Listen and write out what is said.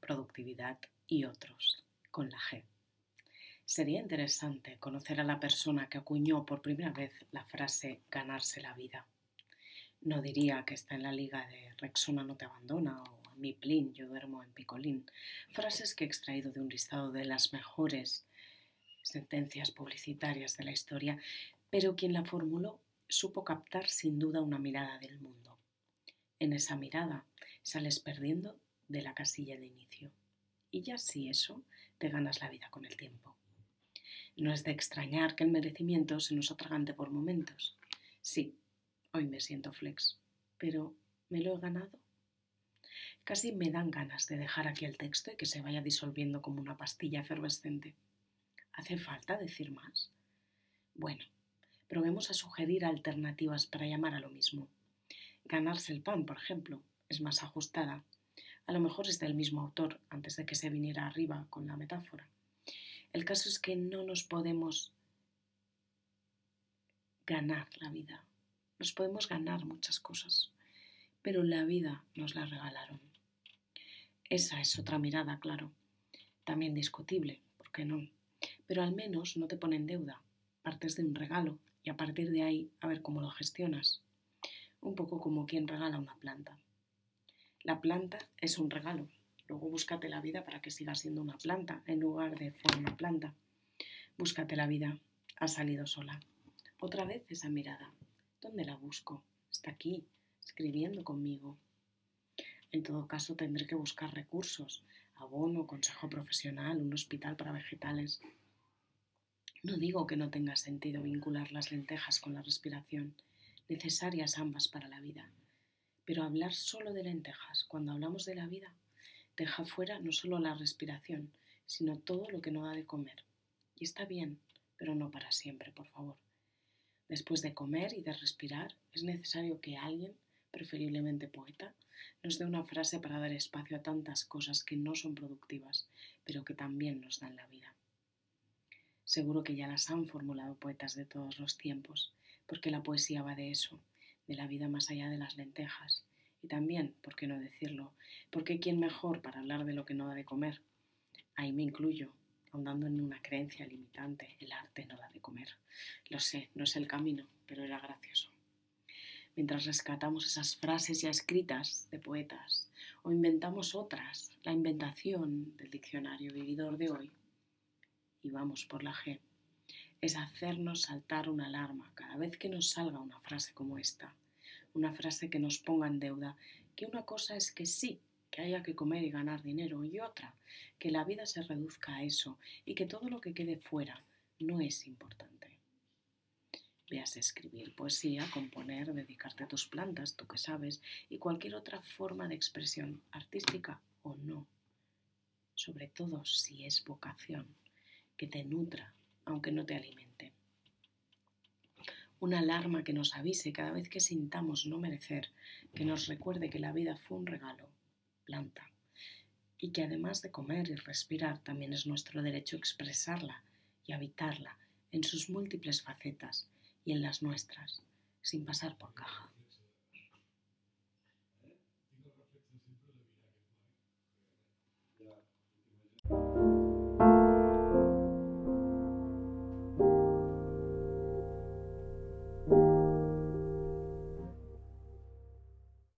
Productividad y otros, con la G. Sería interesante conocer a la persona que acuñó por primera vez la frase ganarse la vida. No diría que está en la liga de Rexona no te abandona o a mi plin yo duermo en picolín, frases que he extraído de un listado de las mejores sentencias publicitarias de la historia, pero quien la formuló supo captar sin duda una mirada del mundo. En esa mirada sales perdiendo de la casilla de inicio. Y ya si eso, te ganas la vida con el tiempo. No es de extrañar que el merecimiento se nos atragante por momentos. Sí, hoy me siento flex, pero ¿me lo he ganado? Casi me dan ganas de dejar aquí el texto y que se vaya disolviendo como una pastilla efervescente. ¿Hace falta decir más? Bueno, probemos a sugerir alternativas para llamar a lo mismo. Ganarse el pan, por ejemplo, es más ajustada. A lo mejor es del mismo autor antes de que se viniera arriba con la metáfora. El caso es que no nos podemos ganar la vida. Nos podemos ganar muchas cosas, pero la vida nos la regalaron. Esa es otra mirada, claro. También discutible, ¿por qué no? Pero al menos no te ponen deuda. Partes de un regalo y a partir de ahí a ver cómo lo gestionas. Un poco como quien regala una planta. La planta es un regalo. Luego búscate la vida para que siga siendo una planta en lugar de forma planta. Búscate la vida. Ha salido sola. Otra vez esa mirada. ¿Dónde la busco? Está aquí, escribiendo conmigo. En todo caso tendré que buscar recursos, abono, consejo profesional, un hospital para vegetales. No digo que no tenga sentido vincular las lentejas con la respiración, necesarias ambas para la vida, pero hablar solo de lentejas cuando hablamos de la vida deja fuera no solo la respiración, sino todo lo que no da de comer. Y está bien, pero no para siempre, por favor. Después de comer y de respirar, es necesario que alguien, preferiblemente poeta, nos dé una frase para dar espacio a tantas cosas que no son productivas, pero que también nos dan la vida. Seguro que ya las han formulado poetas de todos los tiempos, porque la poesía va de eso, de la vida más allá de las lentejas. Y también, ¿por qué no decirlo? Porque quién mejor para hablar de lo que no da de comer. Ahí me incluyo, ahondando en una creencia limitante, el arte no da de comer. Lo sé, no es el camino, pero era gracioso. Mientras rescatamos esas frases ya escritas de poetas o inventamos otras, la inventación del diccionario vividor de hoy, y vamos por la G, es hacernos saltar una alarma cada vez que nos salga una frase como esta, una frase que nos ponga en deuda, que una cosa es que sí, que haya que comer y ganar dinero, y otra, que la vida se reduzca a eso y que todo lo que quede fuera no es importante. Veas escribir poesía, componer, dedicarte a tus plantas, tú que sabes, y cualquier otra forma de expresión, artística o no. Sobre todo si es vocación que te nutra, aunque no te alimente. Una alarma que nos avise cada vez que sintamos no merecer, que nos recuerde que la vida fue un regalo, planta, y que además de comer y respirar, también es nuestro derecho expresarla y habitarla en sus múltiples facetas y en las nuestras, sin pasar por caja.